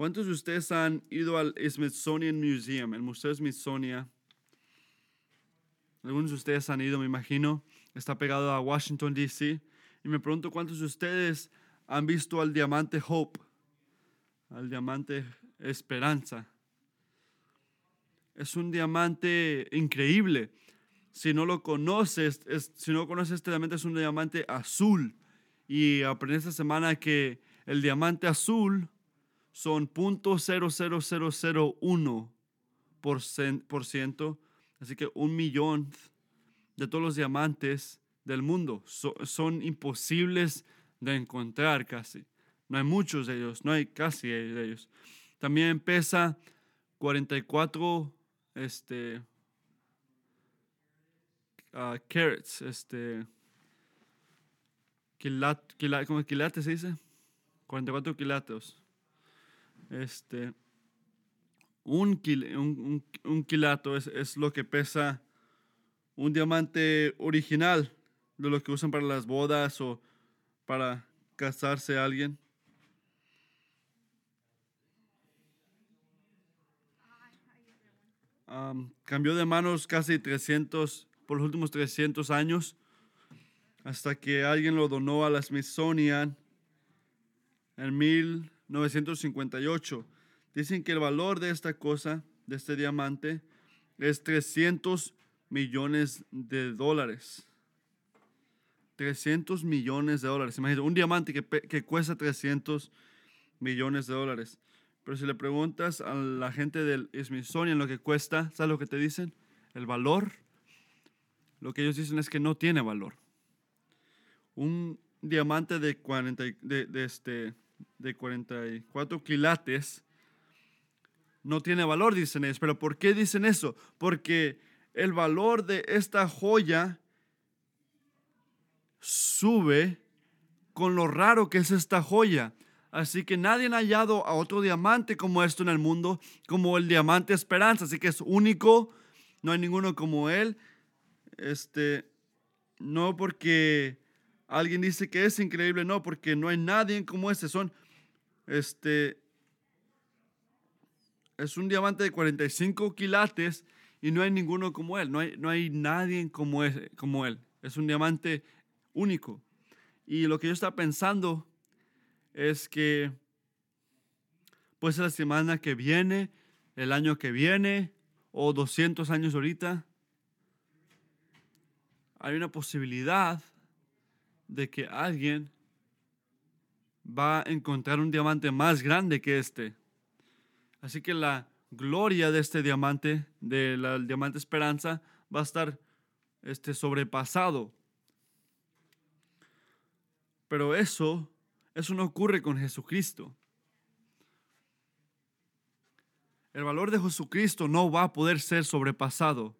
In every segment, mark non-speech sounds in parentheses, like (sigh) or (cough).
¿Cuántos de ustedes han ido al Smithsonian Museum, el Museo Smithsonian? Algunos de ustedes han ido, me imagino. Está pegado a Washington, D.C. Y me pregunto cuántos de ustedes han visto al diamante Hope, al diamante Esperanza. Es un diamante increíble. Si no lo conoces, si no conoces este diamante, es un diamante azul. Y aprendí esta semana que el diamante azul son 0.00001 por ciento. Así que un millón de todos los diamantes del mundo son imposibles de encontrar casi. No hay muchos de ellos, no hay casi de ellos. También pesa 44 este, uh, carats, este, quilat, ¿cómo quilates se dice? 44 quilatos. Este, un, un, un, quilato es, es, lo que pesa un diamante original, de lo que usan para las bodas o para casarse a alguien. cambió de manos casi 300, por los últimos 300 años, hasta que alguien lo donó a la Smithsonian en 1958. Dicen que el valor de esta cosa, de este diamante, es 300 millones de dólares. 300 millones de dólares. Imagínate, un diamante que, que cuesta 300 millones de dólares. Pero si le preguntas a la gente del Smithsonian lo que cuesta, ¿sabes lo que te dicen? El valor. Lo que ellos dicen es que no tiene valor. Un diamante de, 40, de, de, este, de 44 quilates no tiene valor, dicen ellos. Pero ¿por qué dicen eso? Porque el valor de esta joya sube con lo raro que es esta joya. Así que nadie ha hallado a otro diamante como esto en el mundo, como el diamante Esperanza. Así que es único, no hay ninguno como él. Este, no porque alguien dice que es increíble, no, porque no hay nadie como este. Son, este, es un diamante de 45 quilates y no hay ninguno como él. No hay, no hay nadie como, como él. Es un diamante único. Y lo que yo estaba pensando es que pues la semana que viene, el año que viene o 200 años ahorita, hay una posibilidad de que alguien va a encontrar un diamante más grande que este. Así que la gloria de este diamante, del diamante esperanza, va a estar este, sobrepasado. Pero eso eso no ocurre con Jesucristo. El valor de Jesucristo no va a poder ser sobrepasado.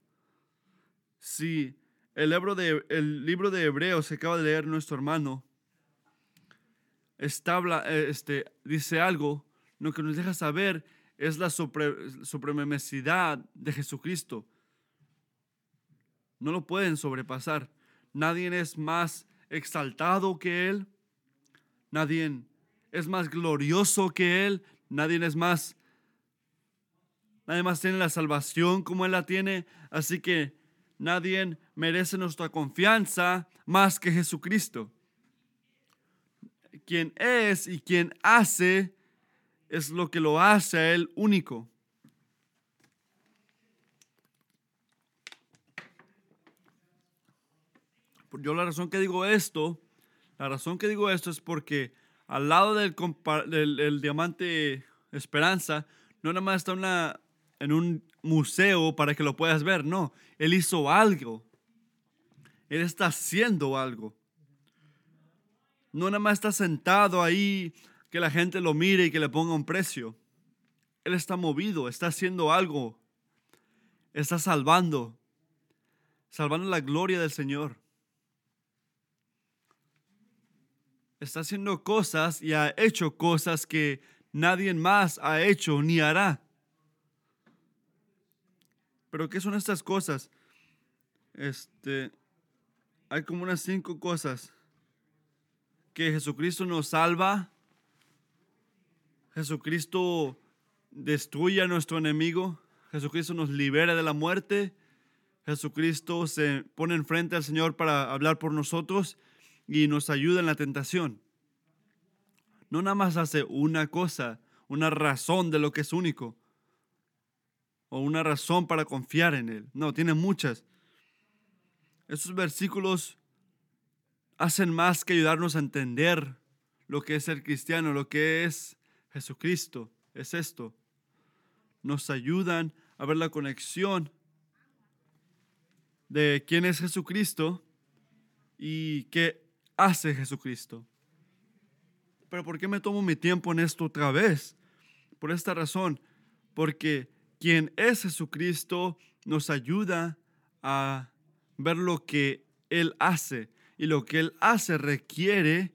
Si el libro de, el libro de Hebreos que acaba de leer nuestro hermano establa, este, dice algo, lo que nos deja saber es la supremacía de Jesucristo. No lo pueden sobrepasar. Nadie es más exaltado que Él. Nadie es más glorioso que Él. Nadie es más. Nadie más tiene la salvación como Él la tiene. Así que nadie merece nuestra confianza más que Jesucristo. Quien es y quien hace es lo que lo hace a Él único. Yo la razón que digo esto la razón que digo esto es porque al lado del, del, diamante Esperanza, no nada más está una, en un museo para que lo puedas ver, no, él hizo algo. Él está haciendo algo. No nada más está sentado ahí que la gente lo mire y que le ponga un precio. Él está movido, está haciendo algo. Está salvando. Salvando la gloria del Señor. está haciendo cosas y ha hecho cosas que nadie más ha hecho ni hará. Pero ¿qué son estas cosas? Este, hay como unas cinco cosas que Jesucristo nos salva, Jesucristo destruye a nuestro enemigo, Jesucristo nos libera de la muerte, Jesucristo se pone enfrente al Señor para hablar por nosotros y nos ayuda en la tentación. No nada más hace una cosa, una razón de lo que es único, o una razón para confiar en Él. No, tiene muchas. Estos versículos hacen más que ayudarnos a entender lo que es ser cristiano, lo que es Jesucristo. Es esto. Nos ayudan a ver la conexión de quién es Jesucristo y qué hace Jesucristo. Pero ¿por qué me tomo mi tiempo en esto otra vez? Por esta razón, porque quien es Jesucristo nos ayuda a ver lo que Él hace y lo que Él hace requiere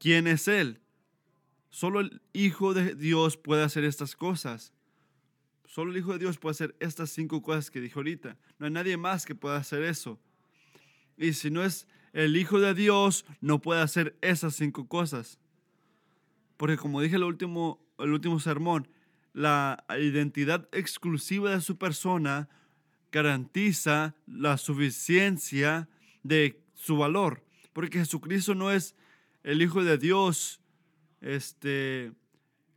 quién es Él. Solo el Hijo de Dios puede hacer estas cosas. Solo el Hijo de Dios puede hacer estas cinco cosas que dijo ahorita. No hay nadie más que pueda hacer eso. Y si no es el Hijo de Dios, no puede hacer esas cinco cosas. Porque como dije el último, el último sermón, la identidad exclusiva de su persona garantiza la suficiencia de su valor. Porque Jesucristo no es el Hijo de Dios, este,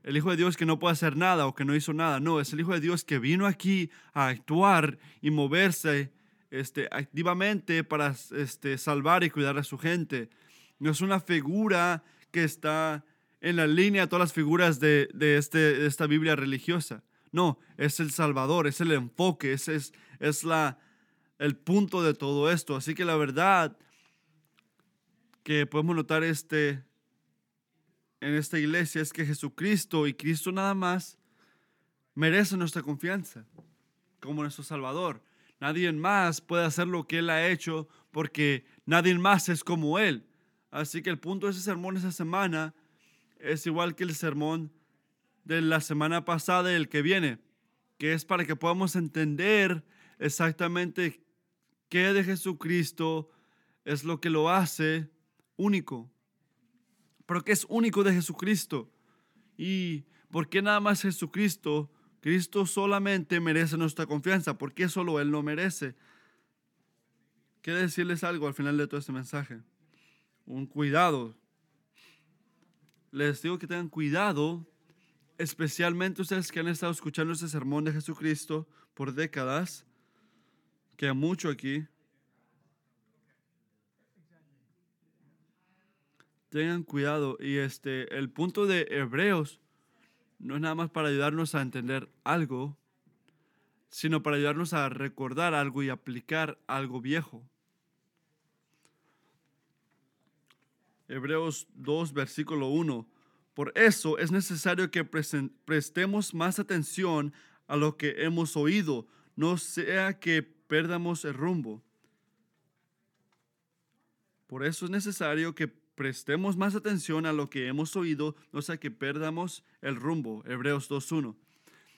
el Hijo de Dios que no puede hacer nada o que no hizo nada. No, es el Hijo de Dios que vino aquí a actuar y moverse este, activamente para este, salvar y cuidar a su gente. No es una figura que está en la línea de todas las figuras de, este, de esta Biblia religiosa. No, es el Salvador, es el enfoque, es, es, es la, el punto de todo esto. Así que la verdad que podemos notar este, en esta iglesia es que Jesucristo y Cristo nada más merecen nuestra confianza como nuestro Salvador. Nadie más puede hacer lo que Él ha hecho porque nadie más es como Él. Así que el punto de ese sermón esa semana es igual que el sermón de la semana pasada y el que viene, que es para que podamos entender exactamente qué de Jesucristo es lo que lo hace único. Pero qué es único de Jesucristo. Y por qué nada más Jesucristo, Cristo solamente merece nuestra confianza. ¿Por qué solo Él no merece? Quiero decirles algo al final de todo este mensaje. Un cuidado les digo que tengan cuidado, especialmente ustedes que han estado escuchando este sermón de Jesucristo por décadas, que hay mucho aquí. Tengan cuidado y este el punto de Hebreos no es nada más para ayudarnos a entender algo, sino para ayudarnos a recordar algo y aplicar algo viejo. Hebreos 2, versículo 1. Por eso es necesario que prestemos más atención a lo que hemos oído, no sea que perdamos el rumbo. Por eso es necesario que prestemos más atención a lo que hemos oído, no sea que perdamos el rumbo. Hebreos 2.1.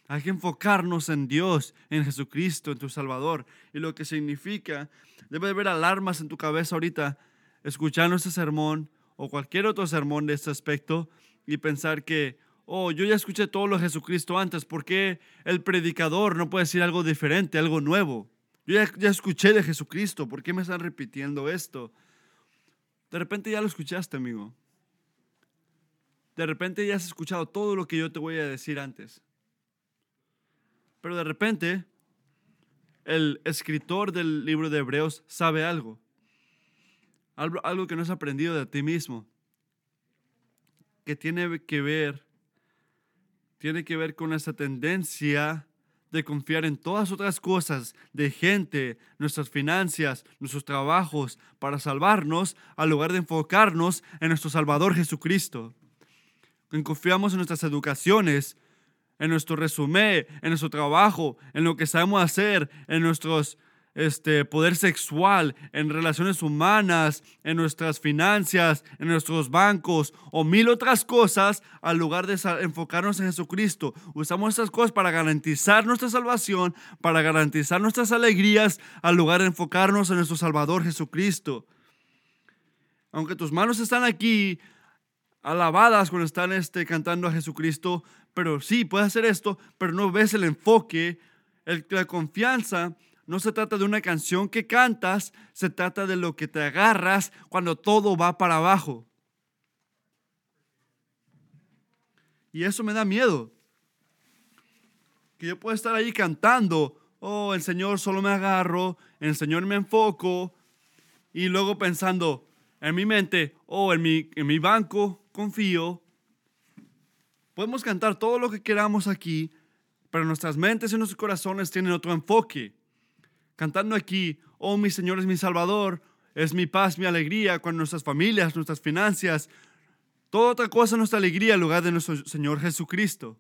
Hay que enfocarnos en Dios, en Jesucristo, en tu Salvador. Y lo que significa, debe haber alarmas en tu cabeza ahorita, escuchando este sermón, o cualquier otro sermón de este aspecto y pensar que, oh, yo ya escuché todo lo de Jesucristo antes, ¿por qué el predicador no puede decir algo diferente, algo nuevo? Yo ya, ya escuché de Jesucristo, ¿por qué me están repitiendo esto? De repente ya lo escuchaste, amigo. De repente ya has escuchado todo lo que yo te voy a decir antes. Pero de repente, el escritor del libro de Hebreos sabe algo algo, que no has aprendido de ti mismo, que tiene que ver, tiene que ver con esa tendencia de confiar en todas otras cosas, de gente, nuestras finanzas, nuestros trabajos, para salvarnos, al lugar de enfocarnos en nuestro Salvador Jesucristo. Confiamos en nuestras educaciones, en nuestro resumen, en nuestro trabajo, en lo que sabemos hacer, en nuestros este, poder sexual, en relaciones humanas, en nuestras finanzas, en nuestros bancos o mil otras cosas, al lugar de enfocarnos en Jesucristo. Usamos estas cosas para garantizar nuestra salvación, para garantizar nuestras alegrías, al lugar de enfocarnos en nuestro Salvador Jesucristo. Aunque tus manos están aquí, alabadas cuando están este, cantando a Jesucristo, pero sí, puedes hacer esto, pero no ves el enfoque, el, la confianza. No se trata de una canción que cantas, se trata de lo que te agarras cuando todo va para abajo. Y eso me da miedo. Que yo pueda estar ahí cantando, oh, el Señor solo me agarro, el Señor me enfoco, y luego pensando en mi mente, oh, en mi, en mi banco confío. Podemos cantar todo lo que queramos aquí, pero nuestras mentes y nuestros corazones tienen otro enfoque. Cantando aquí, oh, mi Señor es mi Salvador, es mi paz, mi alegría, con nuestras familias, nuestras finanzas, toda otra cosa nuestra alegría en lugar de nuestro Señor Jesucristo.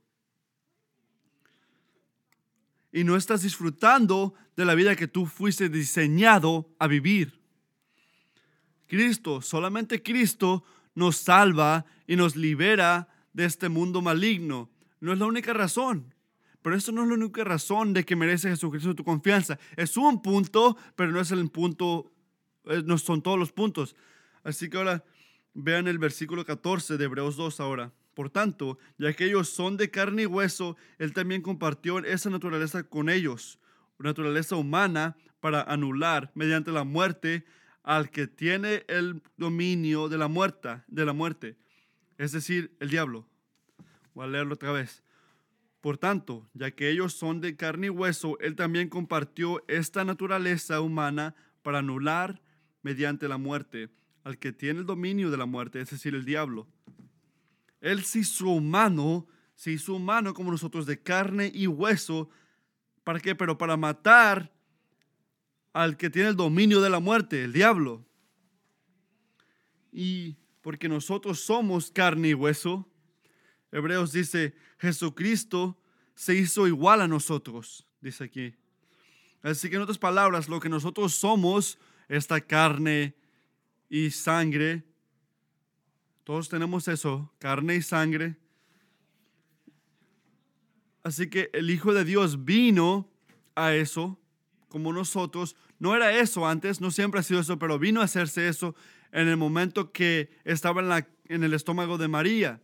Y no estás disfrutando de la vida que tú fuiste diseñado a vivir. Cristo, solamente Cristo nos salva y nos libera de este mundo maligno. No es la única razón. Pero eso no es la única razón de que merece Jesucristo tu confianza. Es un punto, pero no es el punto, eh, no son todos los puntos. Así que ahora vean el versículo 14 de Hebreos 2 ahora. Por tanto, ya que ellos son de carne y hueso, Él también compartió esa naturaleza con ellos, naturaleza humana, para anular mediante la muerte al que tiene el dominio de la muerte, de la muerte, es decir, el diablo. Voy a leerlo otra vez. Por tanto, ya que ellos son de carne y hueso, él también compartió esta naturaleza humana para anular mediante la muerte al que tiene el dominio de la muerte, es decir, el diablo. Él se hizo humano, se hizo humano como nosotros de carne y hueso. ¿Para qué? Pero para matar al que tiene el dominio de la muerte, el diablo. Y porque nosotros somos carne y hueso, Hebreos dice, Jesucristo se hizo igual a nosotros, dice aquí. Así que en otras palabras, lo que nosotros somos, esta carne y sangre, todos tenemos eso, carne y sangre. Así que el Hijo de Dios vino a eso como nosotros. No era eso antes, no siempre ha sido eso, pero vino a hacerse eso en el momento que estaba en, en el estómago de María.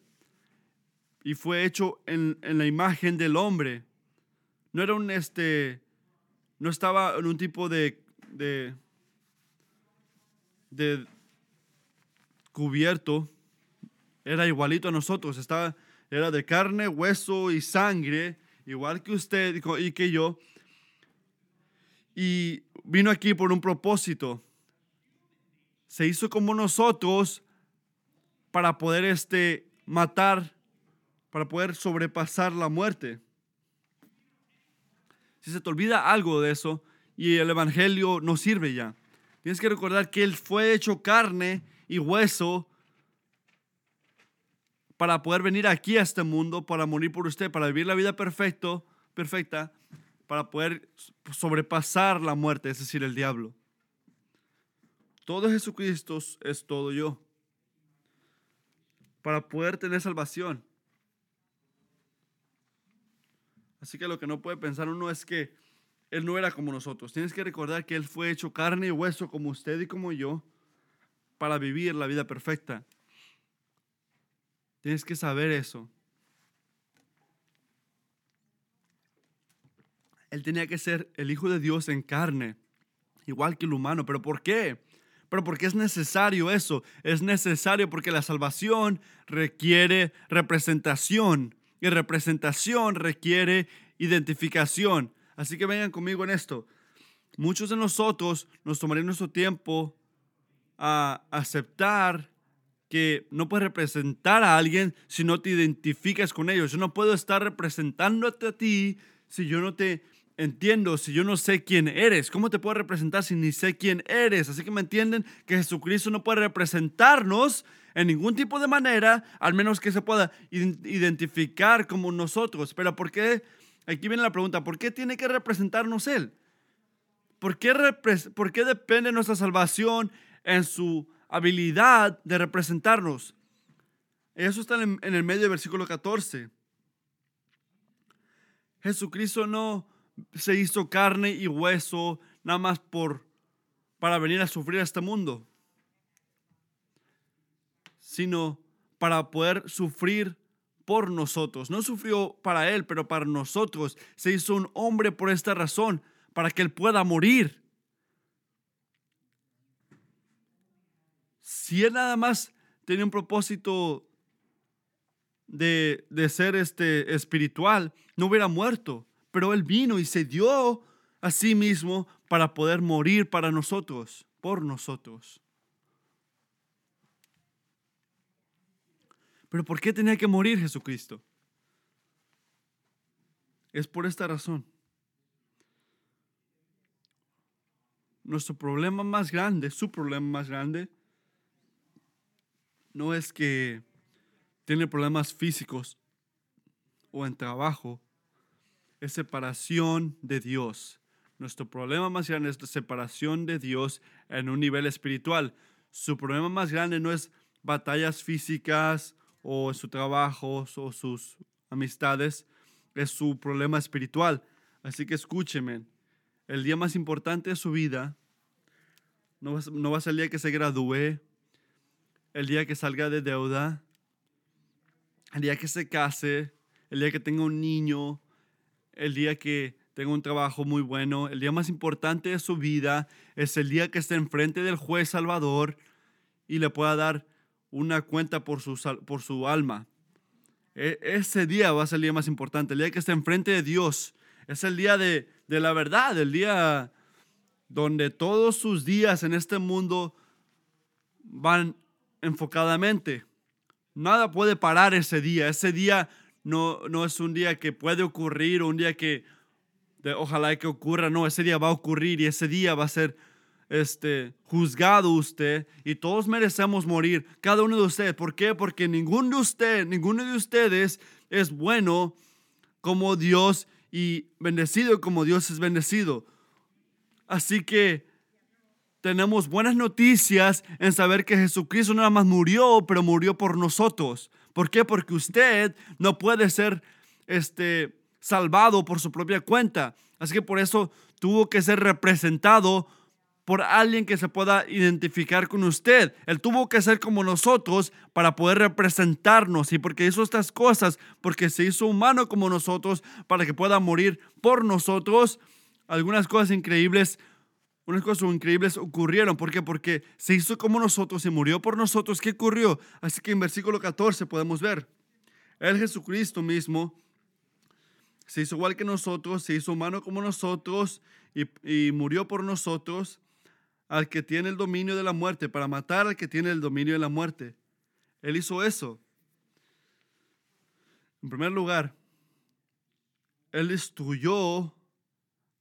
Y fue hecho en, la imagen del hombre. No era un, este, no estaba en un tipo de, de, de cubierto. Era igualito a nosotros. Estaba, era de carne, hueso y sangre, igual que usted y que yo y vino aquí por un propósito. Se hizo como nosotros para poder este, matar, para poder sobrepasar la muerte. Si se te olvida algo de eso y el Evangelio no sirve ya, tienes que recordar que Él fue hecho carne y hueso para poder venir aquí a este mundo, para morir por usted, para vivir la vida perfecto, perfecta para poder sobrepasar la muerte, es decir, el diablo. Todo Jesucristo es todo yo. Para poder tener salvación. Así que lo que no puede pensar uno es que Él no era como nosotros. Tienes que recordar que Él fue hecho carne y hueso como usted y como yo para vivir la vida perfecta. Tienes que saber eso. Él tenía que ser el Hijo de Dios en carne, igual que el humano. ¿Pero por qué? Pero porque es necesario eso. Es necesario porque la salvación requiere representación y representación requiere identificación. Así que vengan conmigo en esto. Muchos de nosotros nos tomarían nuestro tiempo a aceptar que no puedes representar a alguien si no te identificas con ellos. Yo no puedo estar representándote a ti si yo no te entiendo si yo no sé quién eres? ¿Cómo te puedo representar si ni sé quién eres? Así que me entienden que Jesucristo no puede representarnos en ningún tipo de manera, al menos que se pueda identificar como nosotros. Pero ¿por qué? Aquí viene la pregunta, ¿por qué tiene que representarnos Él? ¿Por qué, ¿Por qué depende nuestra salvación en su habilidad de representarnos? Eso está en el medio del versículo 14. Jesucristo no, se hizo carne y hueso nada más por para venir a sufrir a este mundo, sino para poder sufrir por nosotros. No sufrió para Él, pero para nosotros. Se hizo un hombre por esta razón, para que Él pueda morir. Si Él nada más tenía un propósito de, de ser este, espiritual, no hubiera muerto. Pero Él vino y se dio a sí mismo para poder morir para nosotros, por nosotros. Pero ¿por qué tenía que morir Jesucristo? Es por esta razón. Nuestro problema más grande, su problema más grande, no es que tiene problemas físicos o en trabajo, es separación de Dios. Nuestro problema más grande es la separación de Dios en un nivel espiritual. Su problema más grande no es batallas físicas o su trabajo o sus amistades, es su problema espiritual. Así que escúcheme, el día más importante de su vida no va, no va a ser el día que se gradúe, el día que salga de deuda, el día que se case, el día que tenga un niño, el día que tenga un trabajo muy bueno, el día más importante de su vida es el día que esté enfrente del juez Salvador y le pueda dar una cuenta por su, por su alma. E, ese día va a ser el día más importante, el día que esté enfrente de Dios. Es el día de, de la verdad, el día donde todos sus días en este mundo van enfocadamente. Nada puede parar ese día. Ese día no, no es un día que puede ocurrir, un día que ojalá que ocurra. No, ese día va a ocurrir y ese día va a ser este, juzgado usted y todos merecemos morir, cada uno de ustedes. ¿Por qué? Porque ninguno de ustedes, ninguno de ustedes es bueno como Dios y bendecido como Dios es bendecido. Así que tenemos buenas noticias en saber que Jesucristo nada más murió, pero murió por nosotros. ¿Por qué? Porque usted no puede ser este, salvado por su propia cuenta. Así que por eso tuvo que ser representado por alguien que se pueda identificar con usted. Él tuvo que ser como nosotros para poder representarnos y porque hizo estas cosas, porque se hizo humano como nosotros para que pueda morir por nosotros. Algunas cosas increíbles, unas cosas increíbles ocurrieron. ¿Por qué? Porque se hizo como nosotros y murió por nosotros. ¿Qué ocurrió? Así que en versículo 14 podemos ver. El Jesucristo mismo se hizo igual que nosotros, se hizo humano como nosotros y, y murió por nosotros al que tiene el dominio de la muerte, para matar al que tiene el dominio de la muerte. Él hizo eso. En primer lugar, Él destruyó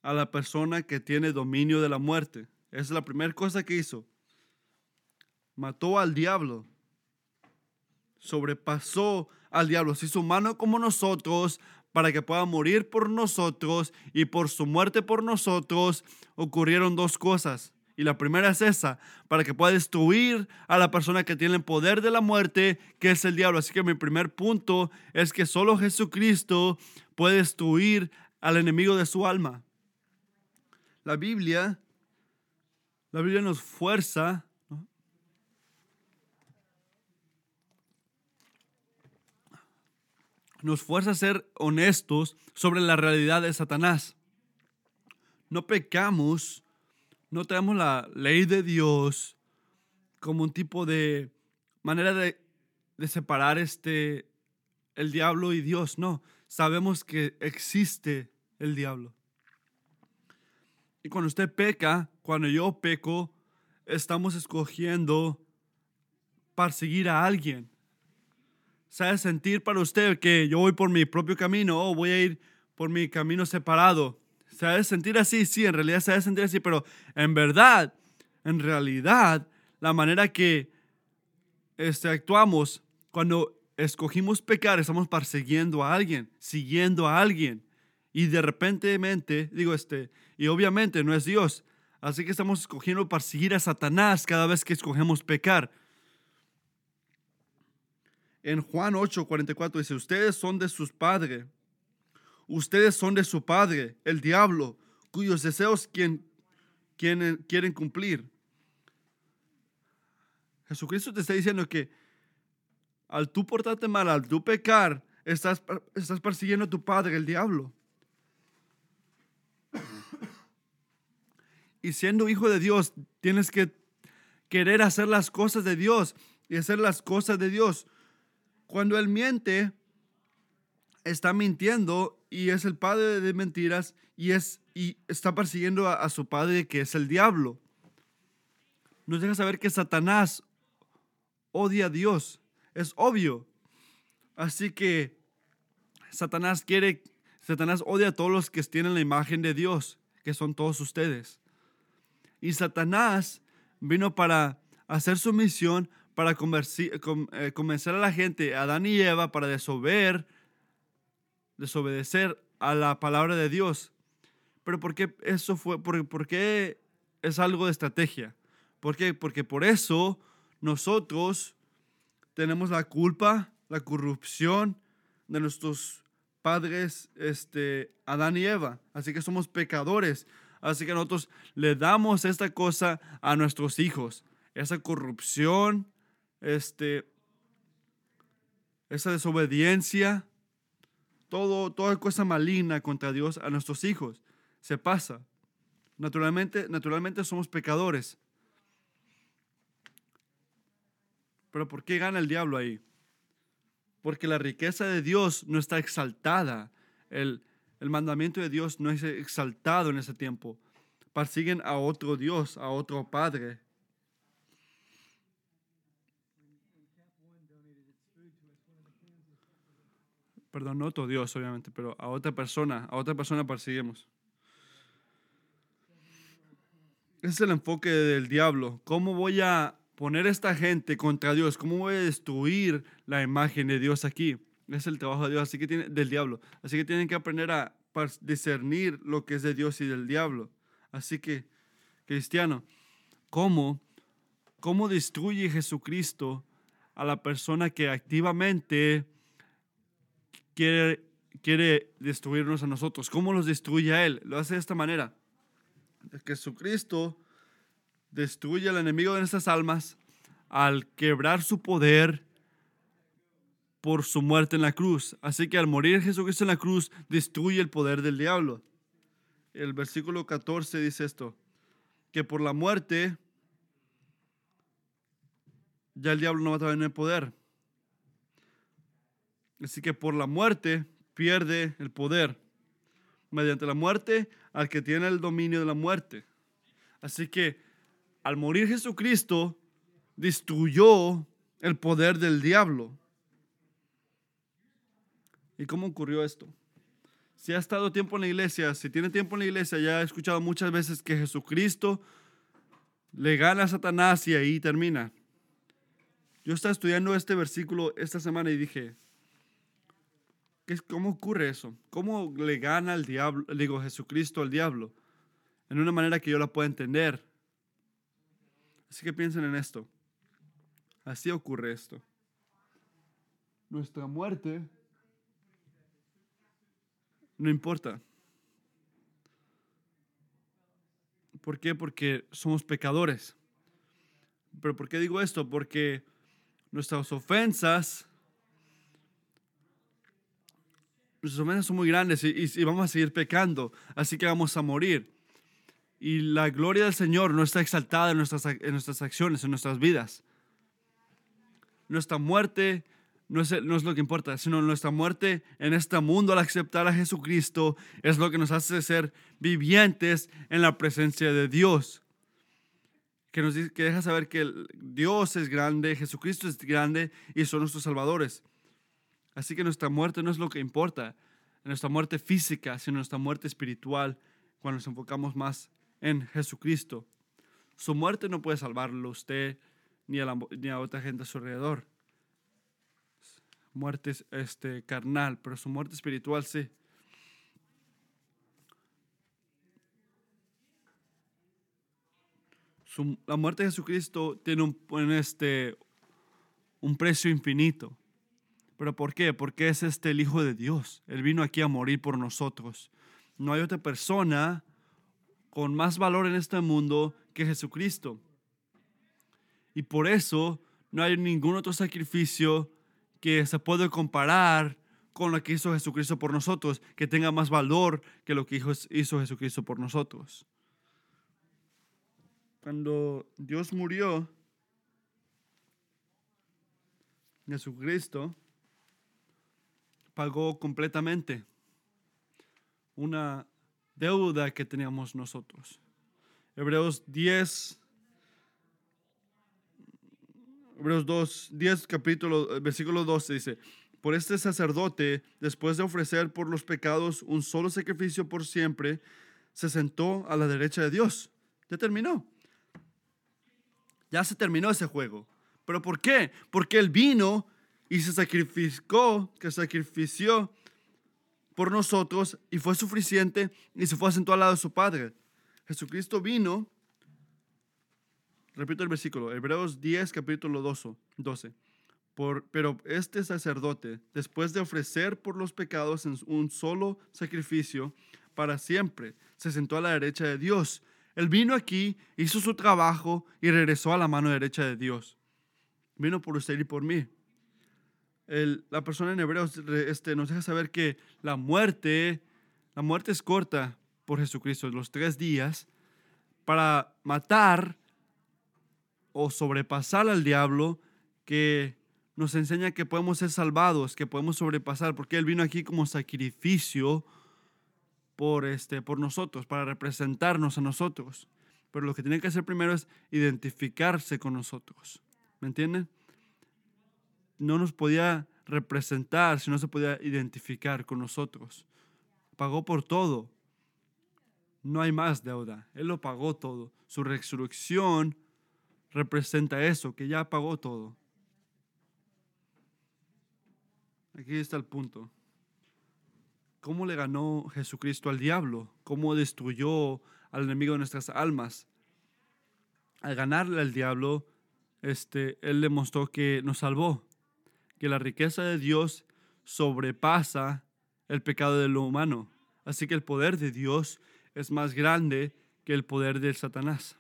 a la persona que tiene dominio de la muerte. Esa es la primera cosa que hizo. Mató al diablo. Sobrepasó al diablo. Se hizo humano como nosotros para que pueda morir por nosotros y por su muerte por nosotros ocurrieron dos cosas. Y la primera es esa, para que pueda destruir a la persona que tiene el poder de la muerte, que es el diablo. Así que mi primer punto es que solo Jesucristo puede destruir al enemigo de su alma. La Biblia, la Biblia nos fuerza nos fuerza a ser honestos sobre la realidad de Satanás. No pecamos no tenemos la ley de Dios como un tipo de manera de, separar este, el diablo y Dios. No, sabemos que existe el diablo. Y cuando usted peca, cuando yo peco, estamos escogiendo perseguir a alguien. ¿Sabe sentir para usted que yo voy por mi propio camino o voy a ir por mi camino separado? Se ha de sentir así, sí, en realidad se ha de sentir así, pero en verdad, en realidad, la manera que este, actuamos cuando escogimos pecar, estamos persiguiendo a alguien, siguiendo a alguien. Y de repente, digo, este, y obviamente no es Dios. Así que estamos escogiendo perseguir a Satanás cada vez que escogemos pecar. En Juan 8, 44 dice, ustedes son de sus padres Ustedes son de su padre, el diablo, cuyos deseos quieren cumplir. Jesucristo te está diciendo que al tú portarte mal, al tú pecar, estás, estás persiguiendo a tu padre, el diablo. Y siendo hijo de Dios, tienes que querer hacer las cosas de Dios y hacer las cosas de Dios. Cuando él miente, está mintiendo y es el padre de mentiras y, es, y está persiguiendo a, su padre que es el diablo. Nos deja saber que Satanás odia a Dios. Es obvio. Así que Satanás quiere, Satanás odia a todos los que tienen la imagen de Dios, que son todos ustedes. Y Satanás vino para hacer su misión, para eh, convencer a la gente, a Adán y Eva, para desobedecer, desobedecer a la palabra de Dios. Pero ¿por qué eso fue? ¿Por, qué es algo de estrategia? ¿Por qué? Porque por eso nosotros tenemos la culpa, la corrupción de nuestros padres, este, Adán y Eva. Así que somos pecadores. Así que nosotros le damos esta cosa a nuestros hijos. Esa corrupción, este, esa desobediencia, todo, toda cosa maligna contra Dios a nuestros hijos. Se pasa. Naturalmente, naturalmente somos pecadores. Pero ¿por qué gana el diablo ahí? Porque la riqueza de Dios no está exaltada. El, el mandamiento de Dios no es exaltado en ese tiempo. Persiguen a otro Dios, a otro Padre. Perdón, no otro Dios, obviamente, pero a otra persona, a otra persona perseguimos. Ese es el enfoque del diablo. ¿Cómo voy a poner a esta gente contra Dios? ¿Cómo voy a destruir la imagen de Dios aquí? Es el trabajo de Dios, así que tiene, del diablo. Así que tienen que aprender a discernir lo que es de Dios y del diablo. Así que, cristiano, ¿cómo, cómo destruye Jesucristo a la persona que activamente quiere, quiere destruirnos a nosotros? ¿Cómo los destruye a Él? Lo hace de esta manera. Jesucristo destruye al enemigo de nuestras almas al quebrar su poder por su muerte en la cruz. Así que al morir Jesucristo en la cruz, destruye el poder del diablo. El versículo 14 dice esto, que por la muerte ya el diablo no va a tener poder. Así que por la muerte pierde el poder. Mediante la muerte al que tiene el dominio de la muerte. Así que al morir Jesucristo, destruyó el poder del diablo. ¿Y cómo ocurrió esto? Si ha estado tiempo en la iglesia, si tiene tiempo en la iglesia, ya ha escuchado muchas veces que Jesucristo le gana a Satanás y ahí termina. Yo estaba estudiando este versículo esta semana y dije, ¿cómo ocurre eso? ¿Cómo le gana al diablo, digo, Jesucristo al diablo? En una manera que yo la pueda entender. Así que piensen en esto. Así ocurre esto. Nuestra muerte no importa. ¿Por qué? Porque somos pecadores. ¿Pero por qué digo esto? Porque nuestras ofensas, nuestras ofensas son muy grandes y, vamos a seguir pecando, así que vamos a morir y la gloria del Señor no está exaltada en nuestras, en nuestras acciones, en nuestras vidas. Nuestra muerte no es, no es, lo que importa, sino nuestra muerte en este mundo al aceptar a Jesucristo es lo que nos hace ser vivientes en la presencia de Dios. Que nos que deja saber que Dios es grande, Jesucristo es grande y son nuestros salvadores. Así que nuestra muerte no es lo que importa, nuestra muerte física, sino nuestra muerte espiritual, cuando nos enfocamos más en Jesucristo. Su muerte no puede salvarlo usted ni a, ni a otra gente a su alrededor. Muerte este, carnal, pero su muerte espiritual sí. la muerte de Jesucristo tiene este, un precio infinito. ¿Pero por qué? Porque es este el Hijo de Dios. Él vino aquí a morir por nosotros. No hay otra persona con más valor en este mundo que Jesucristo. Y por eso no hay ningún otro sacrificio que se puede comparar con lo que hizo Jesucristo por nosotros, que tenga más valor que lo que hizo Jesucristo por nosotros. Cuando Dios murió, Jesucristo pagó completamente una deuda que teníamos nosotros. Hebreos 10, Hebreos 2, 10 capítulo, versículo 12 dice, por este sacerdote, después de ofrecer por los pecados un solo sacrificio por siempre, se sentó a la derecha de Dios. Ya terminó. Ya se terminó ese juego. ¿Pero por qué? Porque Él vino y se sacrificó, que sacrifició por nosotros y fue suficiente y se fue a sentar al lado de su Padre. Jesucristo vino, repito el versículo, Hebreos 10, capítulo 12. Por, pero este sacerdote, después de ofrecer por los pecados en un solo sacrificio para siempre, se sentó a la derecha de Dios. Él vino aquí, hizo su trabajo y regresó a la mano derecha de Dios. Vino por usted y por mí la persona en Hebreos este, nos deja saber que la muerte, la muerte es corta por Jesucristo, los tres días, para matar o sobrepasar al diablo que nos enseña que podemos ser salvados, que podemos sobrepasar, porque Él vino aquí como sacrificio por, este, por nosotros, para representarnos a nosotros. Pero lo que tiene que hacer primero es identificarse con nosotros. ¿Me entienden? No nos podía representar, si no se podía identificar con nosotros. Pagó por todo. No hay más deuda. Él lo pagó todo. Su resurrección representa eso, que ya pagó todo. Aquí está el punto. ¿Cómo le ganó Jesucristo al diablo? ¿Cómo destruyó al enemigo de nuestras almas? Al ganarle al diablo, este, Él demostró que nos salvó que la riqueza de Dios sobrepasa el pecado de lo humano. Así que el poder de Dios es más grande que el poder de Satanás.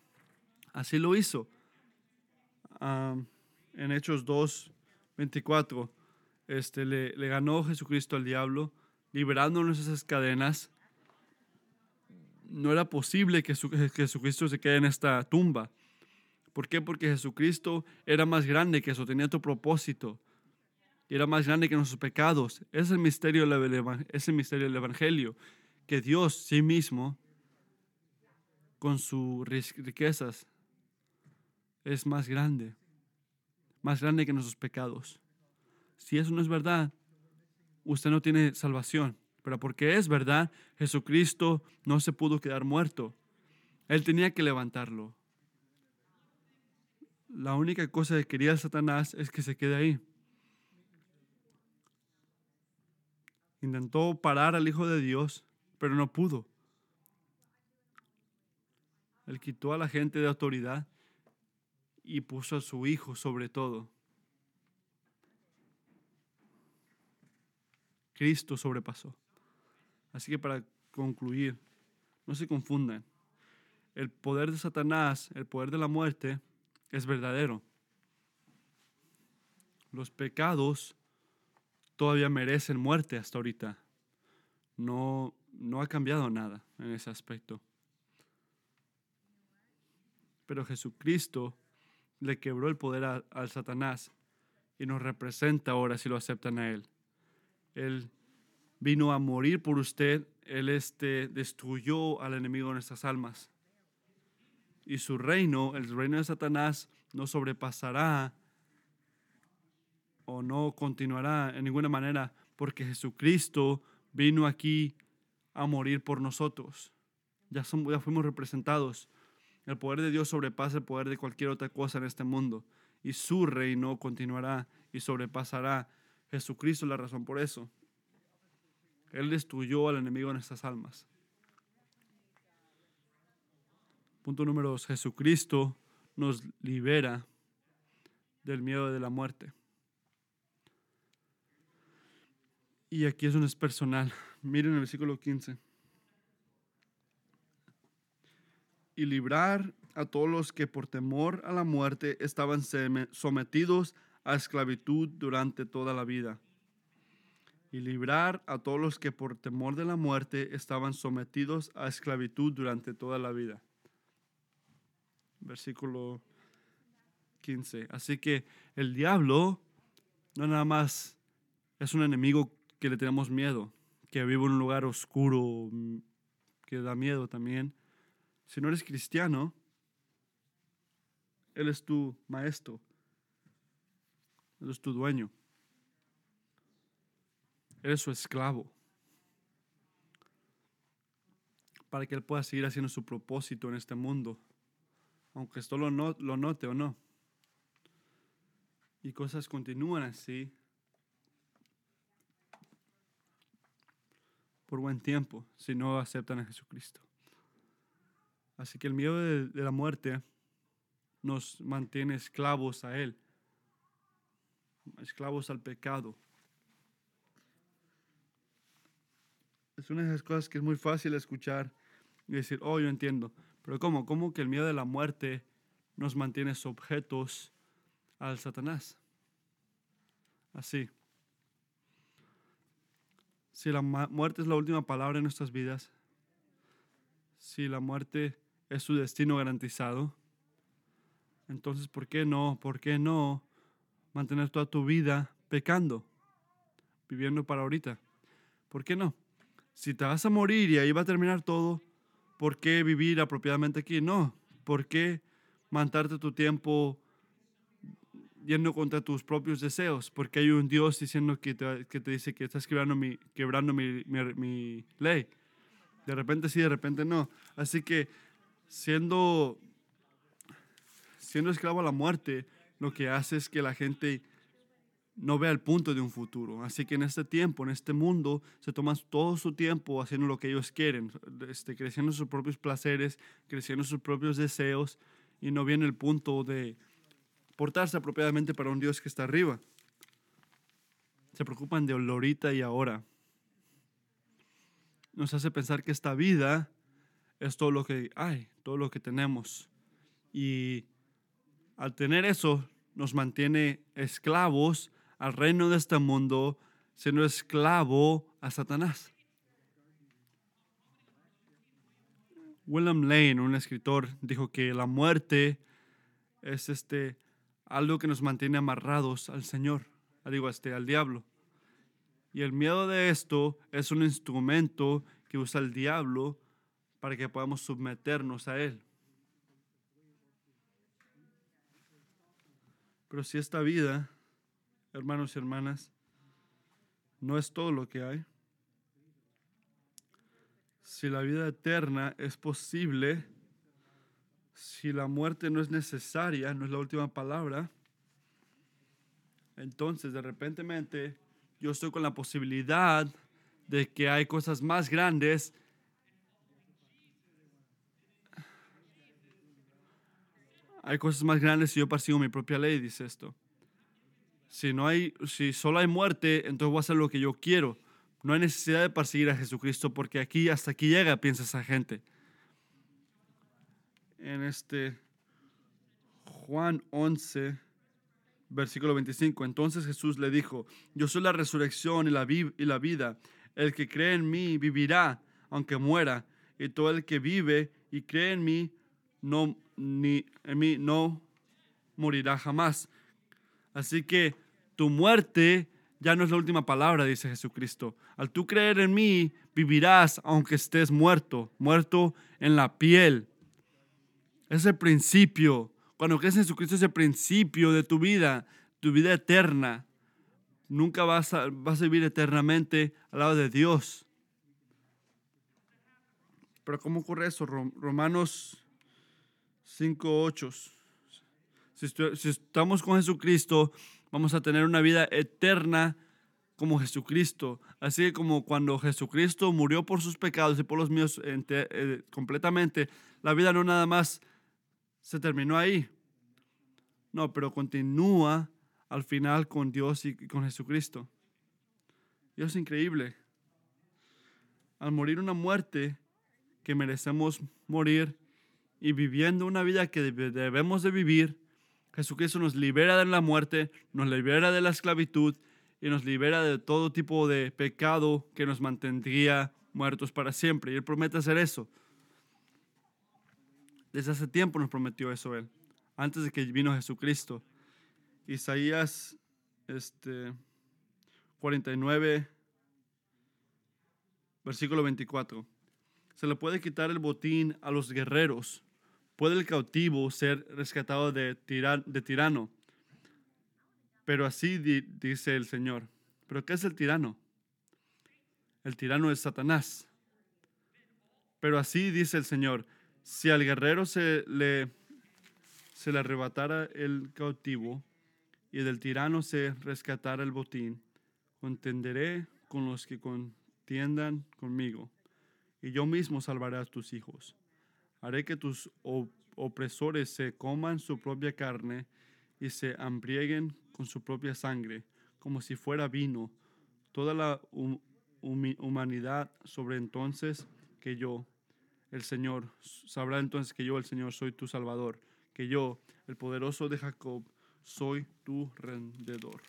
Así lo hizo. en Hechos 2, 24, este, le, ganó Jesucristo al diablo, liberándonos esas cadenas. No era posible que Jesucristo se quede en esta tumba. ¿Por qué? Porque Jesucristo era más grande que eso, tenía otro propósito era más grande que nuestros pecados. Es el misterio del, es el misterio del Evangelio, que Dios sí mismo, con sus riquezas, es más grande, más grande que nuestros pecados. Si eso no es verdad, usted no tiene salvación. Pero porque es verdad, Jesucristo no se pudo quedar muerto. Él tenía que levantarlo. La única cosa que quería Satanás es que se quede ahí. Intentó parar al Hijo de Dios, pero no pudo. Él quitó a la gente de autoridad y puso a su Hijo sobre todo. Cristo sobrepasó. Así que para concluir, no se confundan. El poder de Satanás, el poder de la muerte, es verdadero. Los pecados todavía merecen muerte hasta ahorita. No, no ha cambiado nada en ese aspecto. Pero Jesucristo le quebró el poder al Satanás y nos representa ahora si lo aceptan a Él. Él vino a morir por usted, Él este, destruyó al enemigo de nuestras almas. Y su reino, el reino de Satanás, no sobrepasará o no continuará en ninguna manera porque Jesucristo vino aquí a morir por nosotros. Ya, somos, ya fuimos representados. El poder de Dios sobrepasa el poder de cualquier otra cosa en este mundo y su reino continuará y sobrepasará. Jesucristo es la razón por eso. Él destruyó al enemigo de nuestras almas. Punto número dos. Jesucristo nos libera del miedo de la muerte. Y aquí es donde es personal. (laughs) Miren el versículo 15. Y librar a todos los que por temor a la muerte estaban sometidos a esclavitud durante toda la vida y librar a todos los que por temor de la muerte estaban sometidos a esclavitud durante toda la vida. Versículo 15. Así que el diablo no nada más es un enemigo que le tenemos miedo, que vive en un lugar oscuro, mm, que da miedo también. Si no eres cristiano, Él es tu maestro, Él es tu dueño, Él es su esclavo, para que Él pueda seguir haciendo su propósito en este mundo, aunque esto lo note o no. Y cosas continúan así por buen tiempo si no aceptan a Jesucristo. Así que el miedo de, la muerte nos mantiene esclavos a Él, esclavos al pecado. Es una de esas cosas que es muy fácil escuchar y decir, oh, yo entiendo. Pero ¿cómo? ¿Cómo que el miedo de la muerte nos mantiene sujetos al Satanás? Así si la muerte es la última palabra en nuestras vidas, si la muerte es su destino garantizado, entonces ¿por qué no? ¿Por qué no mantener toda tu vida pecando, viviendo para ahorita? ¿Por qué no? Si te vas a morir y ahí va a terminar todo, ¿por qué vivir apropiadamente aquí? No. ¿Por qué mantarte tu tiempo yendo contra tus propios deseos, porque hay un Dios diciendo que te, que te dice que estás quebrando, mi, quebrando mi, ley. De repente sí, de repente no. Así que siendo, siendo esclavo a la muerte, lo que hace es que la gente no vea el punto de un futuro. Así que en este tiempo, en este mundo, se toman todo su tiempo haciendo lo que ellos quieren, este, creciendo sus propios placeres, creciendo sus propios deseos, y no viene el punto de, portarse apropiadamente para un Dios que está arriba. Se preocupan de olorita y ahora. Nos hace pensar que esta vida es todo lo que hay, todo lo que tenemos. Y al tener eso, nos mantiene esclavos al reino de este mundo, siendo esclavo a Satanás. William Lane, un escritor, dijo que la muerte es este algo que nos mantiene amarrados al Señor, digo, este, al diablo. Y el miedo de esto es un instrumento que usa el diablo para que podamos someternos a él. Pero si esta vida, hermanos y hermanas, no es todo lo que hay, si la vida eterna es posible, si la muerte no es necesaria, no es la última palabra, entonces de repente yo estoy con la posibilidad de que hay cosas más grandes hay cosas más grandes si yo persigo mi propia ley, dice esto. Si no hay, si solo hay muerte, entonces voy a hacer lo que yo quiero. No hay necesidad de perseguir a Jesucristo porque aquí hasta aquí llega, piensa esa gente en este Juan 11, versículo 25. Entonces Jesús le dijo, yo soy la resurrección y la, y la vida. El que cree en mí vivirá aunque muera. Y todo el que vive y cree en mí, no, ni, en mí no morirá jamás. Así que tu muerte ya no es la última palabra, dice Jesucristo. Al tú creer en mí, vivirás aunque estés muerto, muerto en la piel. Ese principio. Cuando crees en Jesucristo es el principio de tu vida, tu vida eterna. Nunca vas a, vas a vivir eternamente al lado de Dios. Pero ¿cómo ocurre eso? Romanos 5.8. Si, si estamos con Jesucristo, vamos a tener una vida eterna como Jesucristo. Así que como cuando Jesucristo murió por sus pecados y por los míos eh, completamente, la vida no nada más se terminó ahí. No, pero continúa al final con Dios y con Jesucristo. Dios es increíble. Al morir una muerte que merecemos morir y viviendo una vida que debemos de vivir, Jesucristo nos libera de la muerte, nos libera de la esclavitud y nos libera de todo tipo de pecado que nos mantendría muertos para siempre. Y Él promete hacer eso. Desde hace tiempo nos prometió eso Él, antes de que vino Jesucristo. Isaías este, 49, versículo 24. Se le puede quitar el botín a los guerreros. Puede el cautivo ser rescatado de, de tirano. Pero así dice el Señor. ¿Pero qué es el tirano? El tirano es Satanás. Pero así dice el Señor. Si al guerrero se le, se le arrebatara el cautivo y del tirano se rescatara el botín, contenderé con los que contiendan conmigo y yo mismo salvaré a tus hijos. Haré que tus opresores se coman su propia carne y se hambrieguen con su propia sangre, como si fuera vino. Toda la humanidad sobre entonces que yo, el Señor, sabrá entonces que yo, el Señor, soy tu Salvador, que yo, el poderoso de Jacob, soy tu rendedor.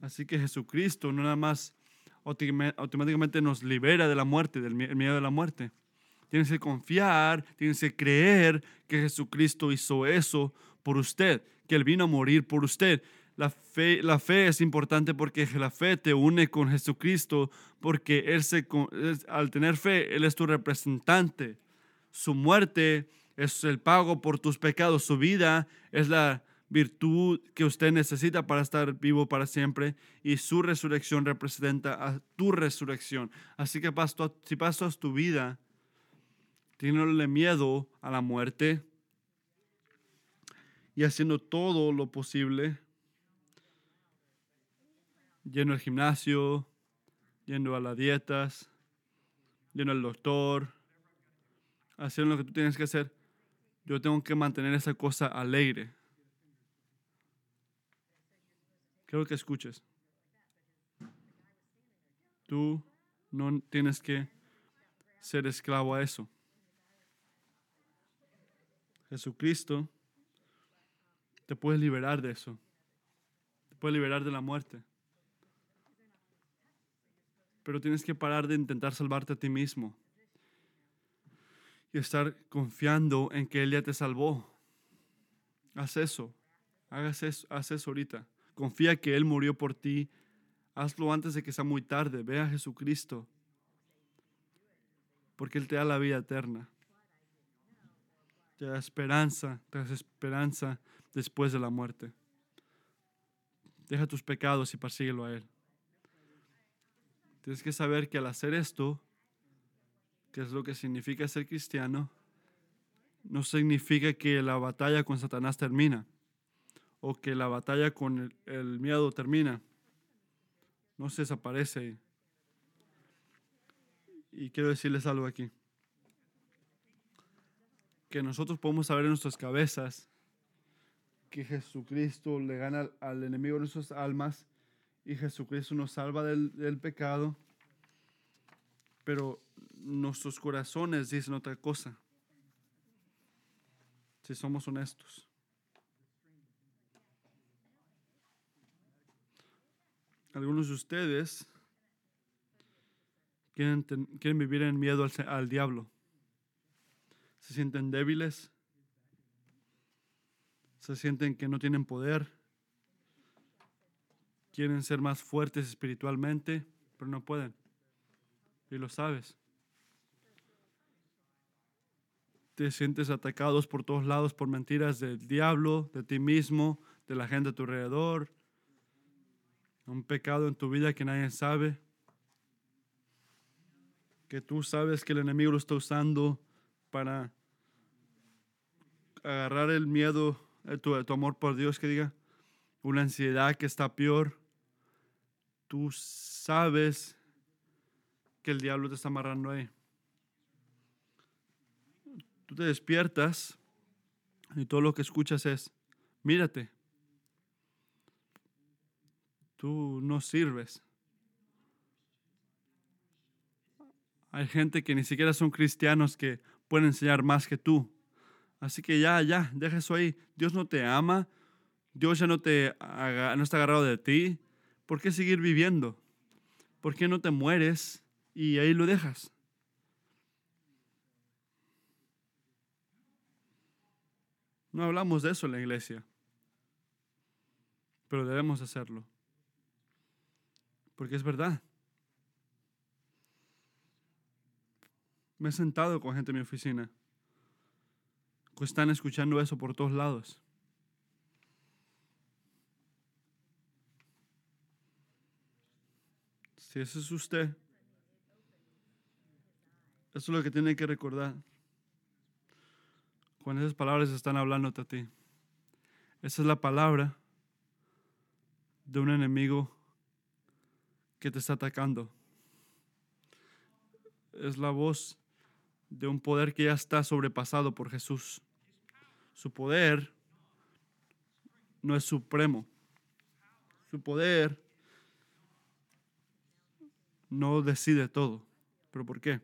Así que Jesucristo no nada más automáticamente nos libera de la muerte, del miedo de la muerte. Tienes que confiar, tienes que creer que Jesucristo hizo eso por usted, que Él vino a morir por usted. La fe, la fe es importante porque la fe te une con Jesucristo, porque Él se, al tener fe, Él es tu representante. Su muerte es el pago por tus pecados, su vida es la virtud que usted necesita para estar vivo para siempre y su resurrección representa a tu resurrección. Así que si pasas tu vida teniéndole miedo a la muerte y haciendo todo lo posible, yendo al gimnasio, yendo a las dietas, yendo al doctor, haciendo lo que tú tienes que hacer, yo tengo que mantener esa cosa alegre Quiero que escuches. Tú no tienes que ser esclavo a eso. Jesucristo te puede liberar de eso. Te puede liberar de la muerte. Pero tienes que parar de intentar salvarte a ti mismo. Y estar confiando en que Él ya te salvó. Haz eso. Hagas eso, haz eso ahorita. Confía que Él murió por ti. Hazlo antes de que sea muy tarde. Ve a Jesucristo. Porque Él te da la vida eterna. Te da esperanza, te da esperanza después de la muerte. Deja tus pecados y persíguelo a Él. Tienes que saber que al hacer esto, que es lo que significa ser cristiano, no significa que la batalla con Satanás termina o que la batalla con el, miedo termina. No se desaparece. Y quiero decirles algo aquí. Que nosotros podemos saber en nuestras cabezas que Jesucristo le gana al, enemigo de nuestras almas y Jesucristo nos salva del, del, pecado, pero nuestros corazones dicen otra cosa, si somos honestos. Algunos de ustedes quieren, quieren vivir en miedo al, al diablo. Se sienten débiles. Se sienten que no tienen poder. Quieren ser más fuertes espiritualmente, pero no pueden. Y lo sabes. Te sientes atacados por todos lados por mentiras del diablo, de ti mismo, de la gente a tu alrededor, un pecado en tu vida que nadie sabe, que tú sabes que el enemigo lo está usando para agarrar el miedo, eh, tu, tu amor por Dios, que diga, una ansiedad que está peor. Tú sabes que el diablo te está amarrando ahí. Tú te despiertas y todo lo que escuchas es, mírate, Tú no sirves. Hay gente que ni siquiera son cristianos que pueden enseñar más que tú. Así que ya, ya, deja eso ahí. Dios no te ama. Dios ya no, te, no está agarrado de ti. ¿Por qué seguir viviendo? ¿Por qué no te mueres y ahí lo dejas? No hablamos de eso en la iglesia, pero debemos hacerlo, porque es verdad. Me he sentado con gente en mi oficina que están escuchando eso por todos lados. Si ese es usted, eso es lo que tiene que recordar. Cuando esas palabras están hablando a ti. Esa es la palabra de un enemigo que te está atacando. Es la voz de un poder que ya está sobrepasado por Jesús. Su poder no es supremo. Su poder no decide todo. ¿Pero por qué?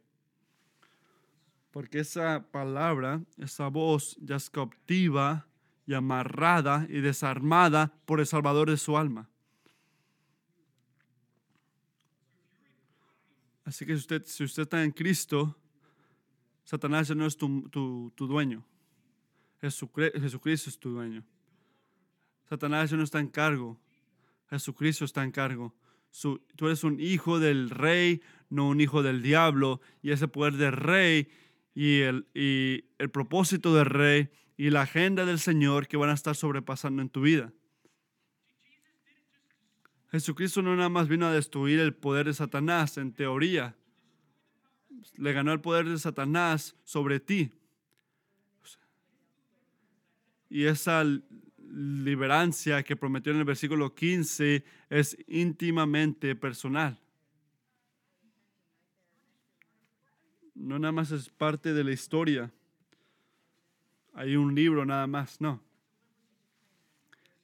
Porque esa palabra, esa voz ya es cautiva y amarrada y desarmada por el Salvador de su alma. Así que si usted, si usted está en Cristo, Satanás ya no es tu, tu, dueño. Jesucristo es tu dueño. Satanás ya no está en cargo. Jesucristo está en cargo. Tú eres un hijo del rey, no un hijo del diablo. Y ese poder del rey y el, y el propósito del rey y la agenda del Señor que van a estar sobrepasando en tu vida. Jesucristo no nada más vino a destruir el poder de Satanás en teoría, le ganó el poder de Satanás sobre ti. Y esa liberancia que prometió en el versículo 15 es íntimamente personal. No nada más es parte de la historia. Hay un libro nada más, no.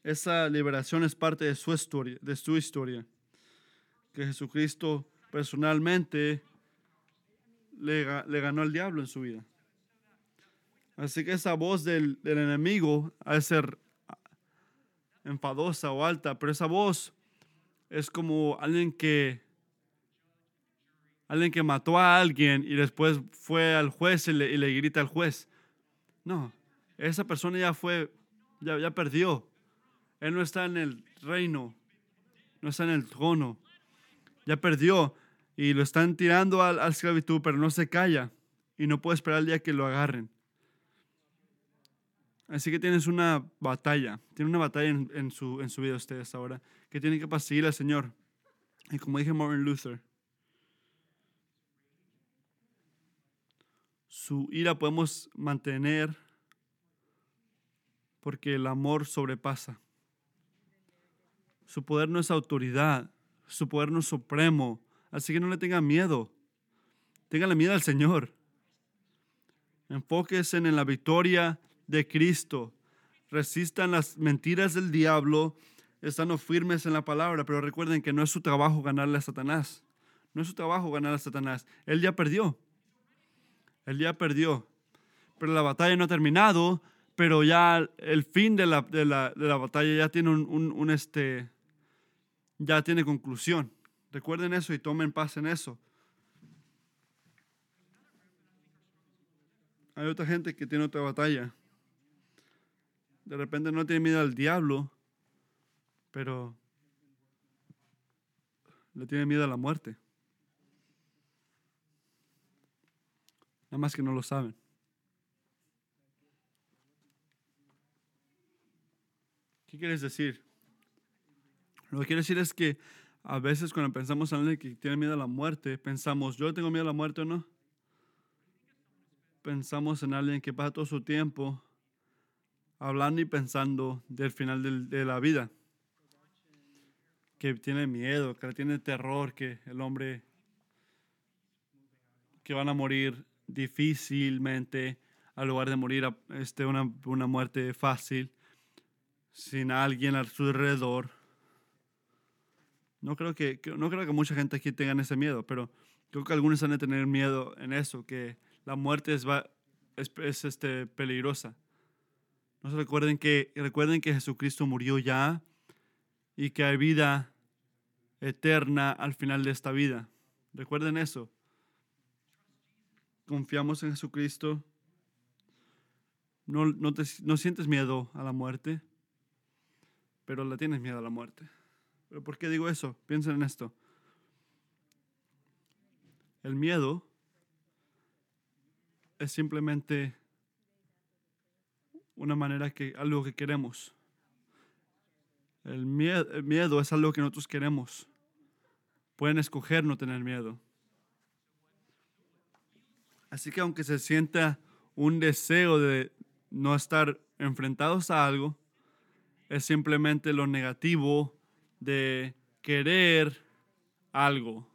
Esa liberación es parte de su historia, de su historia. Que Jesucristo personalmente le, ganó el diablo en su vida. Así que esa voz del, enemigo ha de ser enfadosa o alta, pero esa voz es como alguien que alguien que mató a alguien y después fue al juez y le, y le, grita al juez. No, esa persona ya fue, ya, ya perdió. Él no está en el reino, no está en el trono. Ya perdió y lo están tirando a, la esclavitud, pero no se calla y no puede esperar el día que lo agarren. Así que tienes una batalla, tiene una batalla en, su, en su vida ustedes ahora, que tienen que perseguir al Señor. Y como dije Martin Luther, su ira podemos mantener porque el amor sobrepasa. Su poder no es autoridad, su poder no es supremo, Así que no le tengan miedo. Ténganle miedo al Señor. Enfóquense en la victoria de Cristo. Resistan las mentiras del diablo, estando firmes en la palabra, pero recuerden que no es su trabajo ganarle a Satanás. No es su trabajo ganarle a Satanás. Él ya perdió. Él ya perdió. Pero la batalla no ha terminado, pero ya el fin de la, de la, de la batalla ya tiene un, un este, ya tiene conclusión. Recuerden eso y tomen paz en eso. Hay otra gente que tiene otra batalla. De repente no tiene miedo al diablo, pero le tiene miedo a la muerte. Nada más que no lo saben. ¿Qué quieres decir? Lo que quiero decir es que a veces cuando pensamos en alguien que tiene miedo a la muerte, pensamos, yo tengo miedo a la muerte o no. Pensamos en alguien que pasa todo su tiempo hablando y pensando del final de la vida. Que tiene miedo, que tiene terror, que el hombre, que van a morir difícilmente, al lugar de morir este, una, una muerte fácil, sin alguien a su alrededor no creo que, no creo que mucha gente aquí tenga ese miedo, pero Creo que algunos han de tener miedo en eso, que la muerte es, va, es, este, peligrosa. No se recuerden que, recuerden que Jesucristo murió ya y que hay vida eterna al final de esta vida. Recuerden eso. Confiamos en Jesucristo. No, no, te, no sientes miedo a la muerte, pero le tienes miedo a la muerte. ¿Pero por qué digo eso? Piensen en esto. El miedo es simplemente una manera que algo que queremos. El miedo, es algo que nosotros queremos. Pueden escoger no tener miedo. Así que aunque se sienta un deseo de no estar enfrentados a algo, es simplemente lo negativo de querer algo.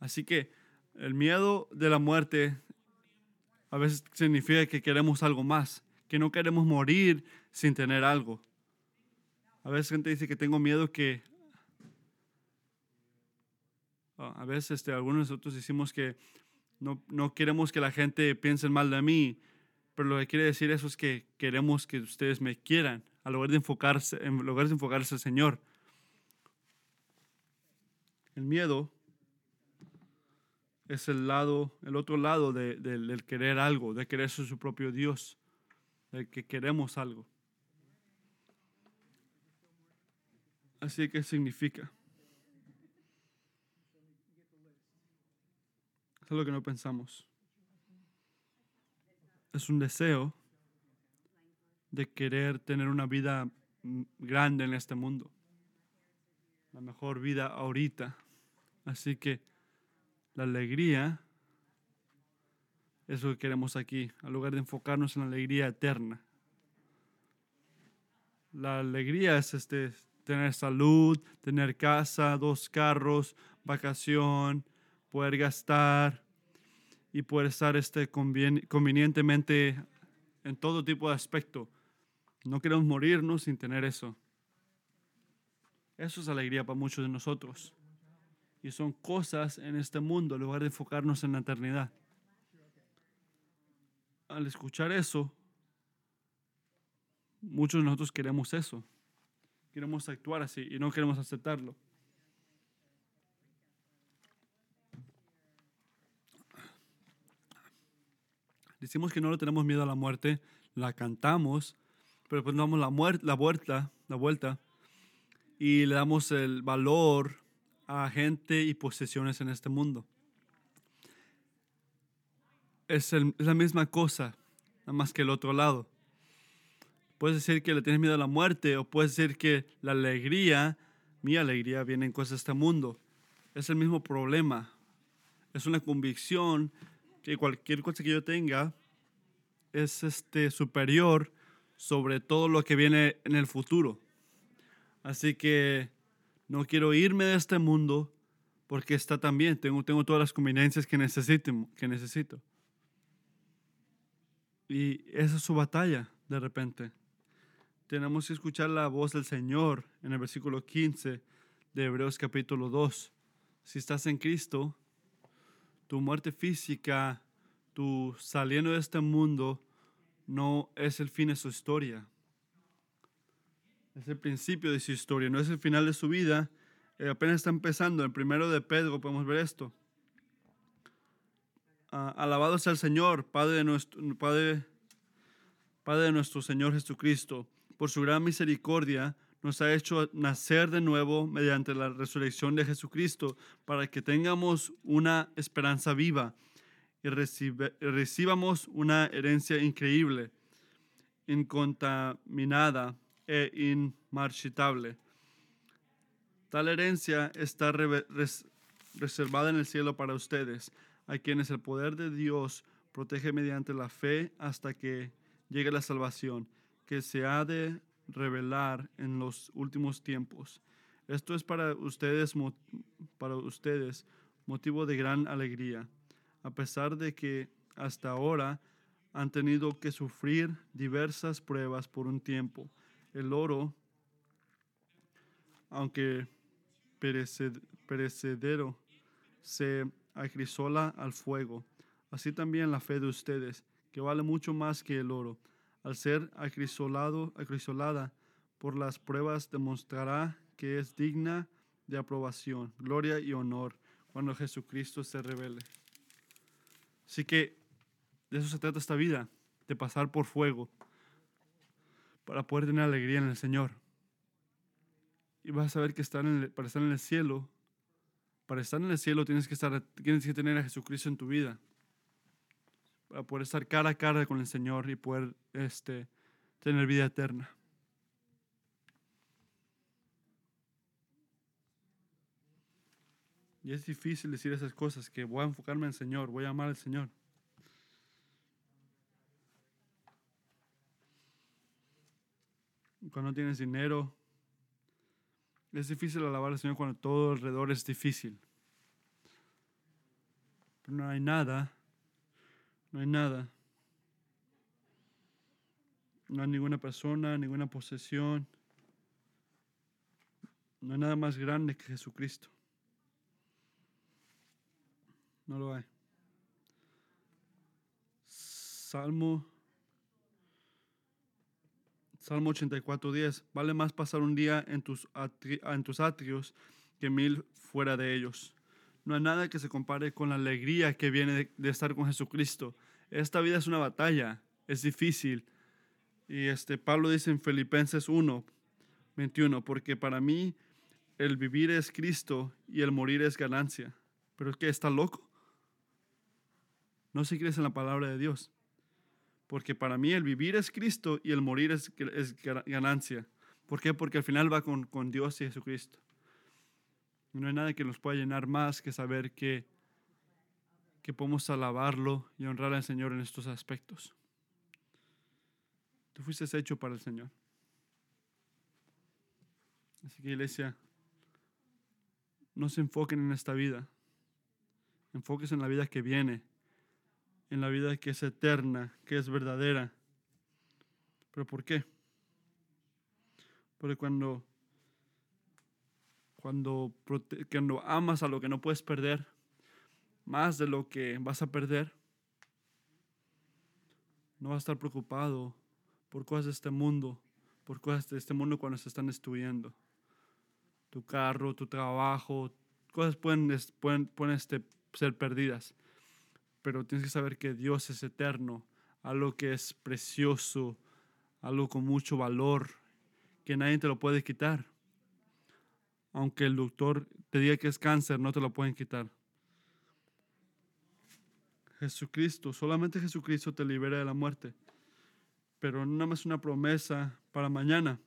Así que el miedo de la muerte a veces significa que queremos algo más, que no queremos morir sin tener algo. A veces gente dice que tengo miedo que... Ah, a veces este, algunos de nosotros decimos que no, no queremos que la gente piense mal de mí, pero lo que quiere decir eso es que queremos que ustedes me quieran, al lugar de enfocarse, en lugar de enfocarse al Señor. El miedo es el lado, el otro lado de, del querer algo, de querer ser su propio Dios, de que queremos algo. Así que significa. Es lo que no pensamos. Es un deseo de querer tener una vida grande en este mundo. La mejor vida ahorita. Así que la alegría es lo que queremos aquí, al lugar de enfocarnos en la alegría eterna. La alegría es este, tener salud, tener casa, dos carros, vacación, poder gastar y poder estar este, convenientemente en todo tipo de aspecto. No queremos morirnos sin tener eso. Eso es alegría para muchos de nosotros y son cosas en este mundo en lugar de enfocarnos en la eternidad. Al escuchar eso, muchos de nosotros queremos eso. Queremos actuar así y no queremos aceptarlo. Decimos que no le tenemos miedo a la muerte, la cantamos, pero pues damos la, la vuelta, la vuelta y le damos el valor a gente y posesiones en este mundo. Es, la misma cosa, nada más que el otro lado. Puedes decir que le tienes miedo a la muerte o puedes decir que la alegría, mi alegría, viene en cosas de este mundo. Es el mismo problema. Es una convicción que cualquier cosa que yo tenga es este, superior sobre todo lo que viene en el futuro. Así que no quiero irme de este mundo porque está tan bien. Tengo, tengo todas las conveniencias que necesito, que necesito. Y esa es su batalla de repente. Tenemos que escuchar la voz del Señor en el versículo 15 de Hebreos capítulo 2. Si estás en Cristo, tu muerte física, tu saliendo de este mundo, no es el fin de su historia. Es el principio de su historia, no es el final de su vida. Eh, apenas está empezando. En primero de Pedro podemos ver esto. Ah, alabado sea el Señor, Padre de, nuestro, Padre, Padre de nuestro Señor Jesucristo. Por su gran misericordia nos ha hecho nacer de nuevo mediante la resurrección de Jesucristo para que tengamos una esperanza viva y recibamos una herencia increíble, incontaminada e inmarchitable. Tal herencia está reservada en el cielo para ustedes, a quienes el poder de Dios protege mediante la fe hasta que llegue la salvación, que se ha de revelar en los últimos tiempos. Esto es para ustedes, para ustedes motivo de gran alegría, a pesar de que hasta ahora han tenido que sufrir diversas pruebas por un tiempo el oro, aunque perecedero, se acrisola al fuego. Así también la fe de ustedes, que vale mucho más que el oro, al ser acrisolado, acrisolada por las pruebas, demostrará que es digna de aprobación, gloria y honor cuando Jesucristo se revele. Así que de eso se trata esta vida, de pasar por fuego, para poder tener alegría en el Señor. Y vas a saber que para estar en el cielo, para estar en el cielo tienes que, estar, tienes que tener a Jesucristo en tu vida. Para poder estar cara a cara con el Señor y poder este, tener vida eterna. Y es difícil decir esas cosas, que voy a enfocarme en el Señor, voy a amar al Señor. Cuando no tienes dinero, es difícil alabar al Señor cuando todo alrededor es difícil. No hay nada, no hay nada. No hay ninguna persona, ninguna posesión. No hay nada más grande que Jesucristo. No lo hay. Salmo Salmo 84, 10. Vale más pasar un día en tus, en tus atrios que mil fuera de ellos. No hay nada que se compare con la alegría que viene de, estar con Jesucristo. Esta vida es una batalla, es difícil. Y este Pablo dice en Filipenses 1, 21, porque para mí el vivir es Cristo y el morir es ganancia. ¿Pero es que está loco? No se crees en la palabra de Dios porque para mí el vivir es Cristo y el morir es, ganancia. ¿Por qué? Porque al final va con, Dios y Jesucristo. no hay nada que nos pueda llenar más que saber que, que podemos alabarlo y honrar al Señor en estos aspectos. Tú fuiste hecho para el Señor. Así que iglesia, no se enfoquen en esta vida. Enfóquense en la vida que viene en la vida que es eterna, que es verdadera. ¿Pero por qué? Porque cuando, cuando, cuando amas a lo que no puedes perder, más de lo que vas a perder, no vas a estar preocupado por cosas de este mundo, por cosas de este mundo cuando se están destruyendo. Tu carro, tu trabajo, cosas pueden, pueden, pueden este, ser perdidas pero tienes que saber que Dios es eterno, algo que es precioso, algo con mucho valor, que nadie te lo puede quitar. Aunque el doctor te diga que es cáncer, no te lo pueden quitar. Jesucristo, solamente Jesucristo te libera de la muerte. Pero no más una promesa para mañana,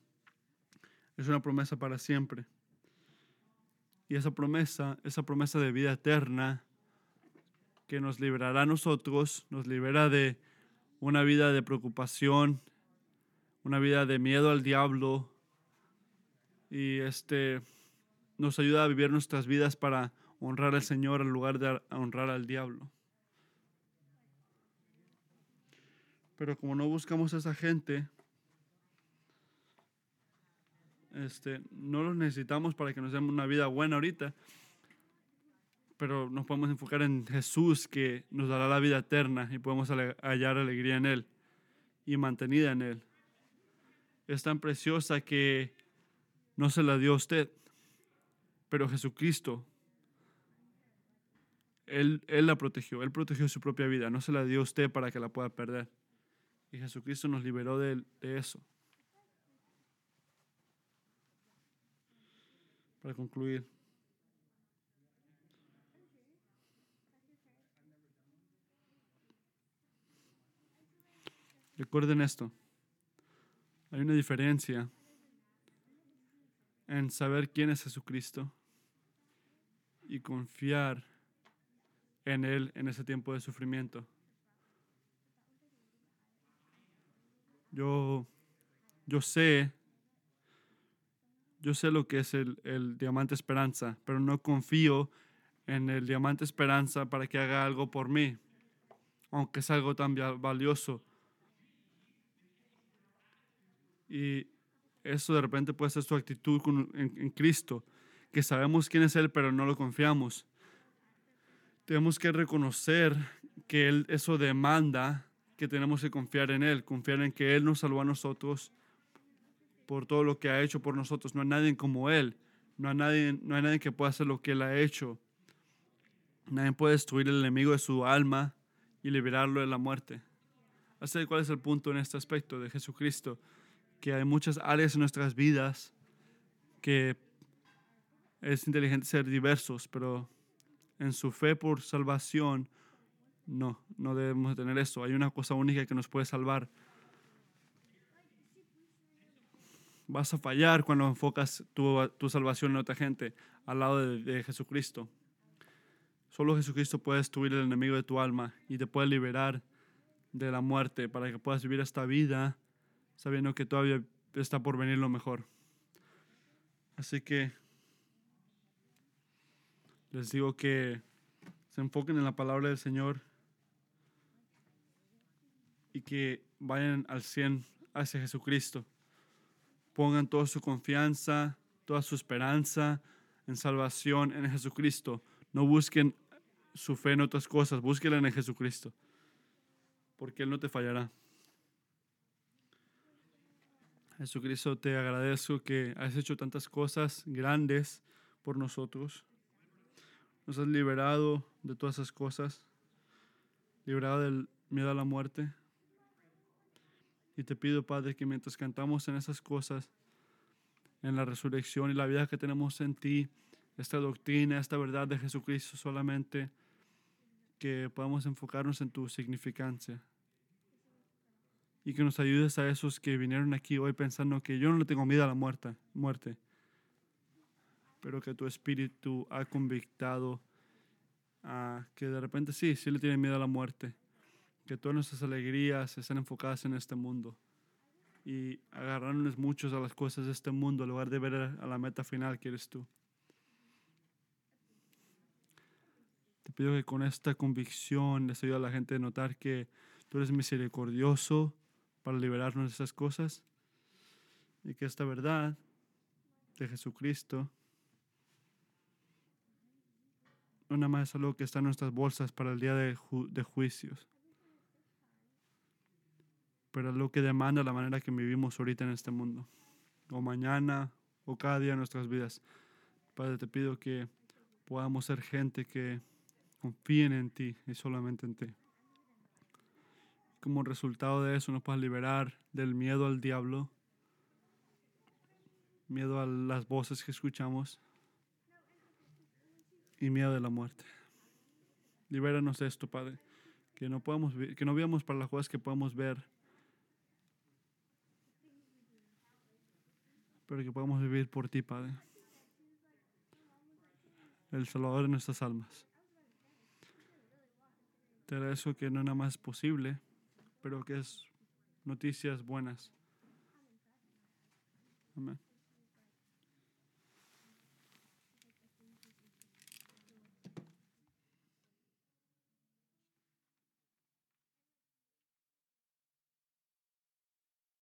es una promesa para siempre. Y esa promesa, esa promesa de vida eterna, que nos liberará a nosotros, nos libera de una vida de preocupación, una vida de miedo al diablo y este nos ayuda a vivir nuestras vidas para honrar al Señor en lugar de honrar al diablo. Pero como no buscamos a esa gente, este, no los necesitamos para que nos den una vida buena ahorita, pero nos podemos enfocar en Jesús que nos dará la vida eterna y podemos hallar alegría en Él y mantenida en Él. Es tan preciosa que no se la dio a usted, pero Jesucristo, Él, Él la protegió, Él protegió su propia vida, no se la dio a usted para que la pueda perder. Y Jesucristo nos liberó de, de eso. Para concluir. Recuerden esto. Hay una diferencia en saber quién es Jesucristo y confiar en Él en ese tiempo de sufrimiento. Yo, yo sé, yo sé lo que es el, el diamante esperanza, pero no confío en el diamante esperanza para que haga algo por mí, aunque es algo tan valioso y eso de repente puede ser su actitud en, Cristo, que sabemos quién es Él, pero no lo confiamos. tenemos que reconocer que él, eso demanda que tenemos que confiar en Él, confiar en que Él nos salvó a nosotros por todo lo que ha hecho por nosotros. No hay nadie como Él, no hay nadie, no hay nadie que pueda hacer lo que Él ha hecho. Nadie puede destruir el enemigo de su alma y liberarlo de la muerte. Así cuál es el punto en este aspecto de Jesucristo, que hay muchas áreas en nuestras vidas que es inteligente ser diversos, pero en su fe por salvación, no, no debemos tener eso. Hay una cosa única que nos puede salvar. Vas a fallar cuando enfocas tu, tu salvación en otra gente al lado de, de Jesucristo. Solo Jesucristo puede destruir el enemigo de tu alma y te puede liberar de la muerte para que puedas vivir esta vida sabiendo que todavía está por venir lo mejor. Así que les digo que se enfoquen en la palabra del Señor y que vayan al 100 hacia Jesucristo. Pongan toda su confianza, toda su esperanza en salvación en Jesucristo. No busquen su fe en otras cosas, búsquenla en Jesucristo, porque Él no te fallará. Jesucristo, te agradezco que has hecho tantas cosas grandes por nosotros. Nos has liberado de todas esas cosas, liberado del miedo a la muerte. Y te pido, Padre, que mientras cantamos en esas cosas, en la resurrección y la vida que tenemos en ti, esta doctrina, esta verdad de Jesucristo solamente, que podamos enfocarnos en tu significancia. Y que nos ayudes a esos que vinieron aquí hoy pensando que yo no le tengo miedo a la muerte, muerte pero que tu espíritu ha convictado a que de repente sí, sí le tiene miedo a la muerte, que todas nuestras alegrías están enfocadas en este mundo y agarrarnos muchos a las cosas de este mundo en lugar de ver a la meta final que eres tú. Te pido que con esta convicción les ayude a la gente a notar que tú eres misericordioso para liberarnos de esas cosas y que esta verdad de Jesucristo no nada más es algo que está en nuestras bolsas para el día de, de juicios, pero es lo que demanda la manera que vivimos ahorita en este mundo, o mañana, o cada día en nuestras vidas. Padre, te pido que podamos ser gente que confíen en ti y solamente en ti. Como resultado de eso nos puedas liberar del miedo al diablo, miedo a las voces que escuchamos, y miedo de la muerte. Libéranos de esto, Padre, que no podamos que no veamos para las cosas que podemos ver, pero que podamos vivir por ti, Padre, el Salvador de nuestras almas. Te agradezco que no nada más es posible, pero que es noticias buenas. Amén.